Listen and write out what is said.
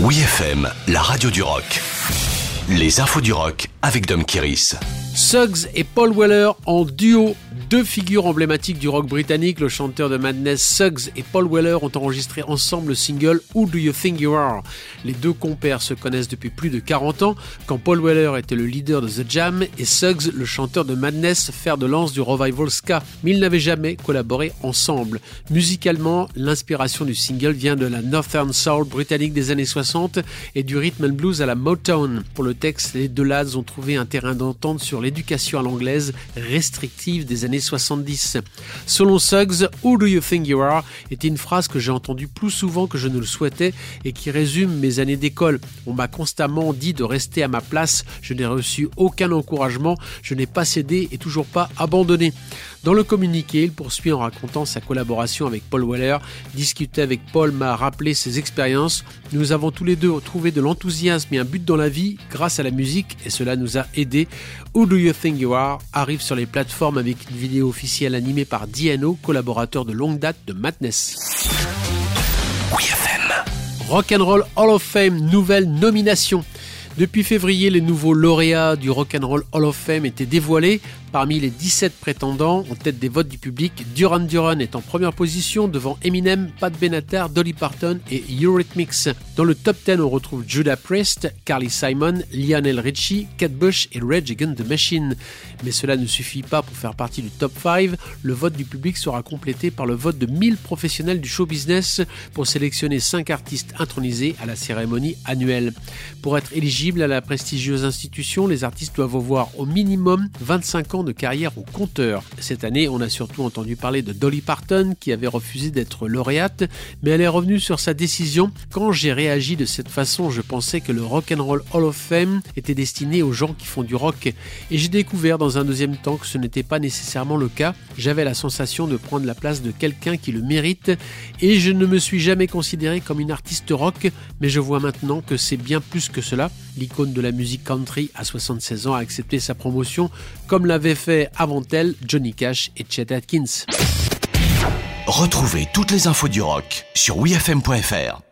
Oui FM, la radio du rock. Les infos du rock avec Dom Kiris. Suggs et Paul Weller en duo deux figures emblématiques du rock britannique, le chanteur de Madness Suggs et Paul Weller ont enregistré ensemble le single Who Do You Think You Are? Les deux compères se connaissent depuis plus de 40 ans, quand Paul Weller était le leader de The Jam et Suggs, le chanteur de Madness, fer de lance du revival ska. Mais ils n'avaient jamais collaboré ensemble. Musicalement, l'inspiration du single vient de la Northern Soul britannique des années 60 et du rhythm and blues à la Motown. Pour le texte, les deux lads ont trouvé un terrain d'entente sur l'éducation à l'anglaise restrictive des années 70. Selon Suggs, Who do you think you are était une phrase que j'ai entendue plus souvent que je ne le souhaitais et qui résume mes années d'école. On m'a constamment dit de rester à ma place, je n'ai reçu aucun encouragement, je n'ai pas cédé et toujours pas abandonné. Dans le communiqué, il poursuit en racontant sa collaboration avec Paul Weller. Discuter avec Paul m'a rappelé ses expériences. Nous avons tous les deux trouvé de l'enthousiasme et un but dans la vie grâce à la musique et cela nous a aidés. Who Do You Think You Are arrive sur les plateformes avec une vidéo officielle animée par DNO, collaborateur de longue date de Madness. Rock and Roll Hall of Fame, nouvelle nomination. Depuis février, les nouveaux lauréats du Rock and Roll Hall of Fame étaient dévoilés. Parmi les 17 prétendants en tête des votes du public, Duran Duran est en première position devant Eminem, Pat Benatar, Dolly Parton et Eurythmics. Dans le top 10, on retrouve Judah Priest, Carly Simon, Lionel Richie, Kate Bush et Rage Against the Machine. Mais cela ne suffit pas pour faire partie du top 5. Le vote du public sera complété par le vote de 1000 professionnels du show business pour sélectionner 5 artistes intronisés à la cérémonie annuelle. Pour être éligible à la prestigieuse institution, les artistes doivent avoir au minimum 25 ans de carrière au compteur. Cette année, on a surtout entendu parler de Dolly Parton qui avait refusé d'être lauréate, mais elle est revenue sur sa décision. Quand j'ai réagi de cette façon, je pensais que le Rock and Roll Hall of Fame était destiné aux gens qui font du rock et j'ai découvert dans un deuxième temps que ce n'était pas nécessairement le cas. J'avais la sensation de prendre la place de quelqu'un qui le mérite et je ne me suis jamais considéré comme une artiste rock, mais je vois maintenant que c'est bien plus que cela. L'icône de la musique country à 76 ans a accepté sa promotion comme l'avait fait avant elle Johnny Cash et Chet Atkins. Retrouvez toutes les infos du rock sur wfm.fr.